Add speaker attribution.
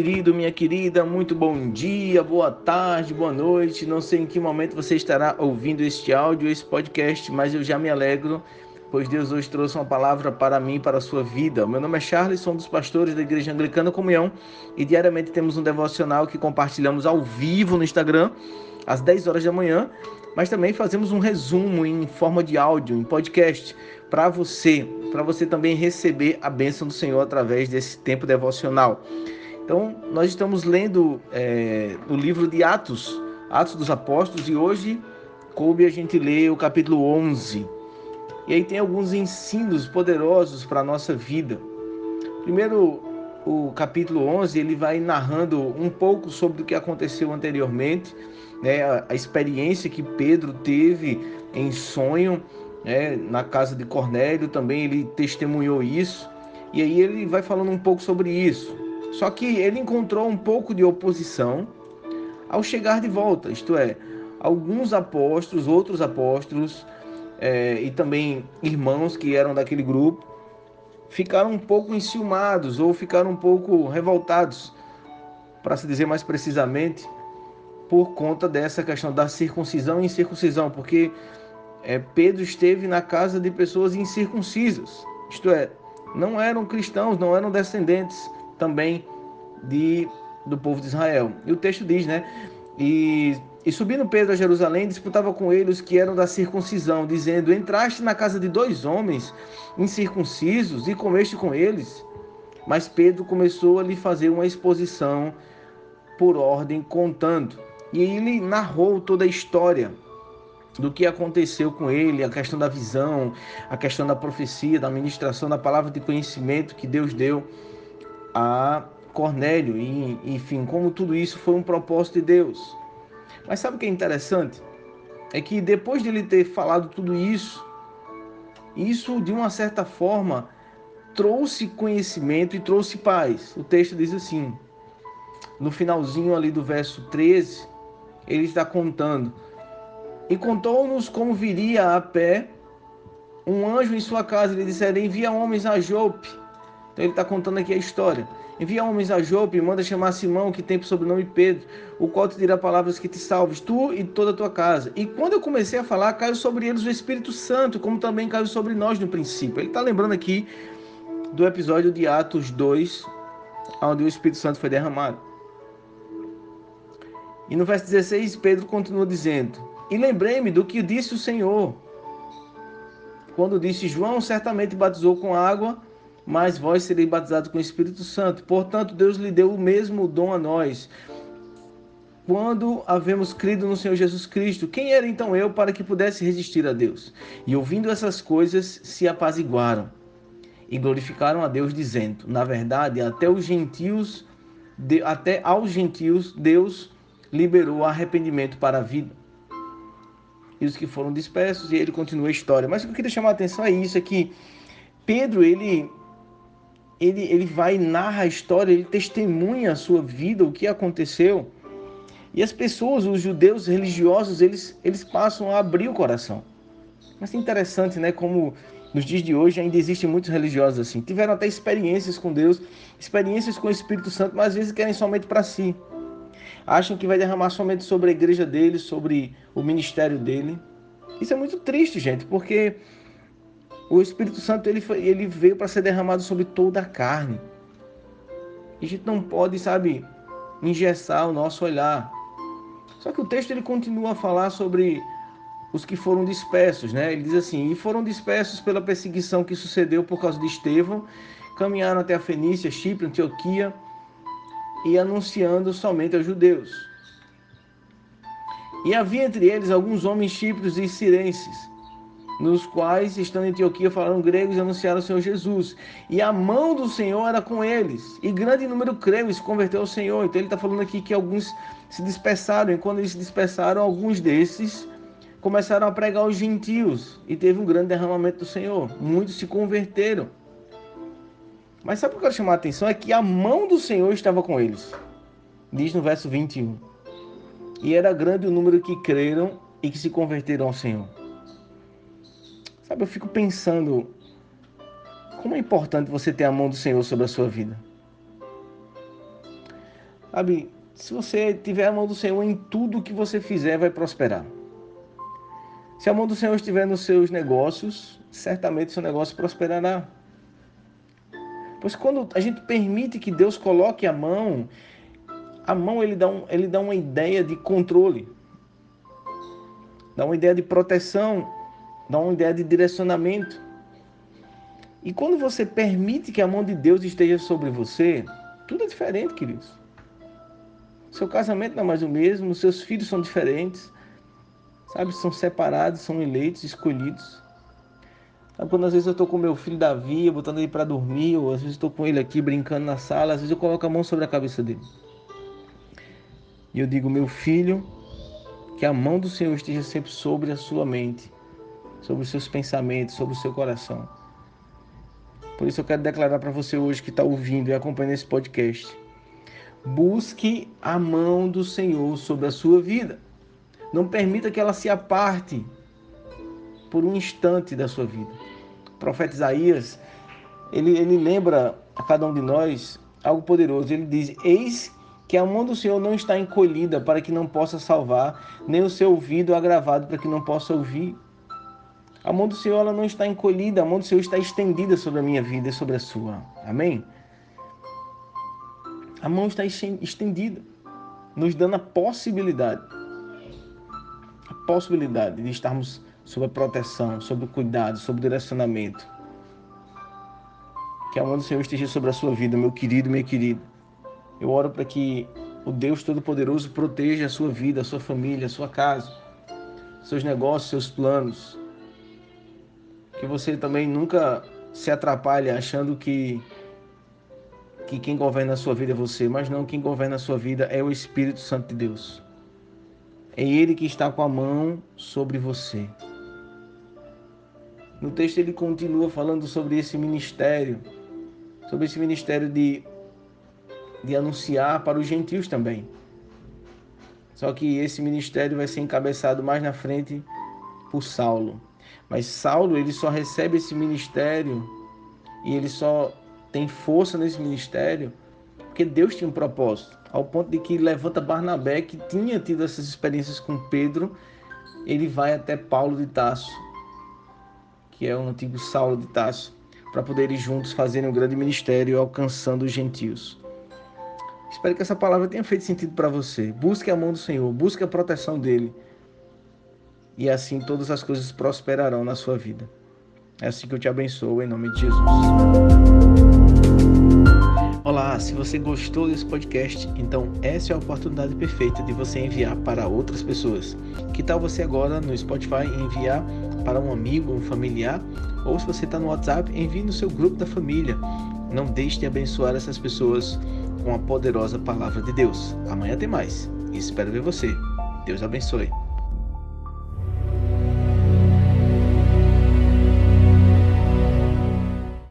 Speaker 1: querido, minha querida, muito bom dia, boa tarde, boa noite. Não sei em que momento você estará ouvindo este áudio, esse podcast, mas eu já me alegro, pois Deus hoje trouxe uma palavra para mim, para a sua vida. Meu nome é Charles, sou um dos pastores da Igreja Anglicana Comunhão e diariamente temos um devocional que compartilhamos ao vivo no Instagram, às 10 horas da manhã, mas também fazemos um resumo em forma de áudio, em podcast, para você, para você também receber a bênção do Senhor através desse tempo devocional. Então, nós estamos lendo é, o livro de Atos, Atos dos Apóstolos, e hoje coube a gente ler o capítulo 11. E aí tem alguns ensinos poderosos para a nossa vida. Primeiro, o capítulo 11, ele vai narrando um pouco sobre o que aconteceu anteriormente, né, a, experiência que Pedro teve em sonho, né, na casa de Cornélio também ele testemunhou isso. E aí ele vai falando um pouco sobre isso. Só que ele encontrou um pouco de oposição ao chegar de volta, isto é, alguns apóstolos, outros apóstolos é, e também irmãos que eram daquele grupo ficaram um pouco enciumados ou ficaram um pouco revoltados, para se dizer mais precisamente, por conta dessa questão da circuncisão e incircuncisão, porque é, Pedro esteve na casa de pessoas incircuncisas, isto é, não eram cristãos, não eram descendentes também de, do povo de Israel. E o texto diz, né? E, e subindo Pedro a Jerusalém, disputava com ele os que eram da circuncisão, dizendo: Entraste na casa de dois homens incircuncisos e comeste com eles. Mas Pedro começou a lhe fazer uma exposição por ordem, contando. E ele narrou toda a história do que aconteceu com ele, a questão da visão, a questão da profecia, da ministração da palavra de conhecimento que Deus deu a Cornélio, e enfim, como tudo isso foi um propósito de Deus. Mas sabe o que é interessante? É que depois de ele ter falado tudo isso, isso de uma certa forma trouxe conhecimento e trouxe paz. O texto diz assim, no finalzinho ali do verso 13, ele está contando e contou-nos como viria a pé um anjo em sua casa. Ele disseram: Envia homens a Jope. Então ele está contando aqui a história. Envia homens a Jope e manda chamar Simão, que tem por sobrenome Pedro, o qual te dirá palavras que te salves, tu e toda a tua casa. E quando eu comecei a falar, caiu sobre eles o Espírito Santo, como também caiu sobre nós no princípio. Ele está lembrando aqui do episódio de Atos 2, onde o Espírito Santo foi derramado. E no verso 16, Pedro continua dizendo: e lembrei-me do que disse o Senhor, quando disse: João certamente batizou com água, mas vós sereis batizados com o Espírito Santo. Portanto, Deus lhe deu o mesmo dom a nós. Quando havemos crido no Senhor Jesus Cristo, quem era então eu para que pudesse resistir a Deus? E ouvindo essas coisas, se apaziguaram e glorificaram a Deus, dizendo: Na verdade, até os gentios, até aos gentios, Deus liberou arrependimento para a vida e os que foram dispersos, e ele continua a história. Mas o que eu queria chamar a atenção é isso, é que Pedro, ele, ele, ele vai narra a história, ele testemunha a sua vida, o que aconteceu, e as pessoas, os judeus religiosos, eles, eles passam a abrir o coração. Mas é interessante, né, como nos dias de hoje ainda existem muitos religiosos assim, tiveram até experiências com Deus, experiências com o Espírito Santo, mas às vezes querem somente para si acham que vai derramar somente sobre a igreja dele, sobre o ministério dele. Isso é muito triste, gente, porque o Espírito Santo ele, foi, ele veio para ser derramado sobre toda a carne. E a gente não pode, sabe, engessar o nosso olhar. Só que o texto ele continua a falar sobre os que foram dispersos, né? Ele diz assim: "E foram dispersos pela perseguição que sucedeu por causa de Estevão, caminharam até a Fenícia, Chipre, Antioquia, e anunciando somente aos judeus. E havia entre eles alguns homens chipros e sirenses, nos quais, estando em Antioquia, falaram gregos e anunciaram o Senhor Jesus. E a mão do Senhor era com eles. E grande número creu e se converteu ao Senhor. Então ele está falando aqui que alguns se dispersaram. E quando eles se dispersaram, alguns desses começaram a pregar aos gentios. E teve um grande derramamento do Senhor. Muitos se converteram. Mas sabe o que eu quero chamar a atenção? É que a mão do Senhor estava com eles. Diz no verso 21. E era grande o número que creram e que se converteram ao Senhor. Sabe, eu fico pensando como é importante você ter a mão do Senhor sobre a sua vida. Sabe, se você tiver a mão do Senhor em tudo que você fizer, vai prosperar. Se a mão do Senhor estiver nos seus negócios, certamente seu negócio prosperará. Pois quando a gente permite que Deus coloque a mão, a mão ele dá, um, ele dá uma ideia de controle, dá uma ideia de proteção, dá uma ideia de direcionamento. E quando você permite que a mão de Deus esteja sobre você, tudo é diferente, queridos. Seu casamento não é mais o mesmo, seus filhos são diferentes, sabe? São separados, são eleitos, escolhidos. Sabe, quando às vezes eu estou com meu filho Davi, botando ele para dormir, ou às vezes estou com ele aqui brincando na sala, às vezes eu coloco a mão sobre a cabeça dele. E eu digo, meu filho, que a mão do Senhor esteja sempre sobre a sua mente, sobre os seus pensamentos, sobre o seu coração. Por isso eu quero declarar para você hoje que está ouvindo e acompanhando esse podcast. Busque a mão do Senhor sobre a sua vida. Não permita que ela se aparte por um instante da sua vida. O profeta Isaías, ele, ele lembra a cada um de nós algo poderoso. Ele diz: Eis que a mão do Senhor não está encolhida para que não possa salvar, nem o seu ouvido agravado para que não possa ouvir. A mão do Senhor ela não está encolhida, a mão do Senhor está estendida sobre a minha vida e sobre a sua. Amém? A mão está estendida, nos dando a possibilidade, a possibilidade de estarmos sob a proteção, sob o cuidado, sob o direcionamento. Que a mão do Senhor esteja sobre a sua vida, meu querido, meu querido. Eu oro para que o Deus Todo-Poderoso proteja a sua vida, a sua família, a sua casa, seus negócios, seus planos. Que você também nunca se atrapalhe achando que que quem governa a sua vida é você, mas não quem governa a sua vida é o Espírito Santo de Deus. É ele que está com a mão sobre você. No texto ele continua falando sobre esse ministério, sobre esse ministério de, de anunciar para os gentios também. Só que esse ministério vai ser encabeçado mais na frente por Saulo. Mas Saulo ele só recebe esse ministério e ele só tem força nesse ministério porque Deus tinha um propósito. Ao ponto de que levanta Barnabé, que tinha tido essas experiências com Pedro, ele vai até Paulo de Tarso que é o antigo Saulo de Tarso, para poderem juntos fazerem um grande ministério alcançando os gentios. Espero que essa palavra tenha feito sentido para você. Busque a mão do Senhor, busque a proteção dele. E assim todas as coisas prosperarão na sua vida. É assim que eu te abençoo, em nome de Jesus. Olá, se você gostou desse podcast, então essa é a oportunidade perfeita de você enviar para outras pessoas. Que tal você agora no Spotify enviar para um amigo, um familiar, ou se você está no WhatsApp, envie no seu grupo da família. Não deixe de abençoar essas pessoas com a poderosa palavra de Deus. Amanhã tem mais. Espero ver você. Deus abençoe.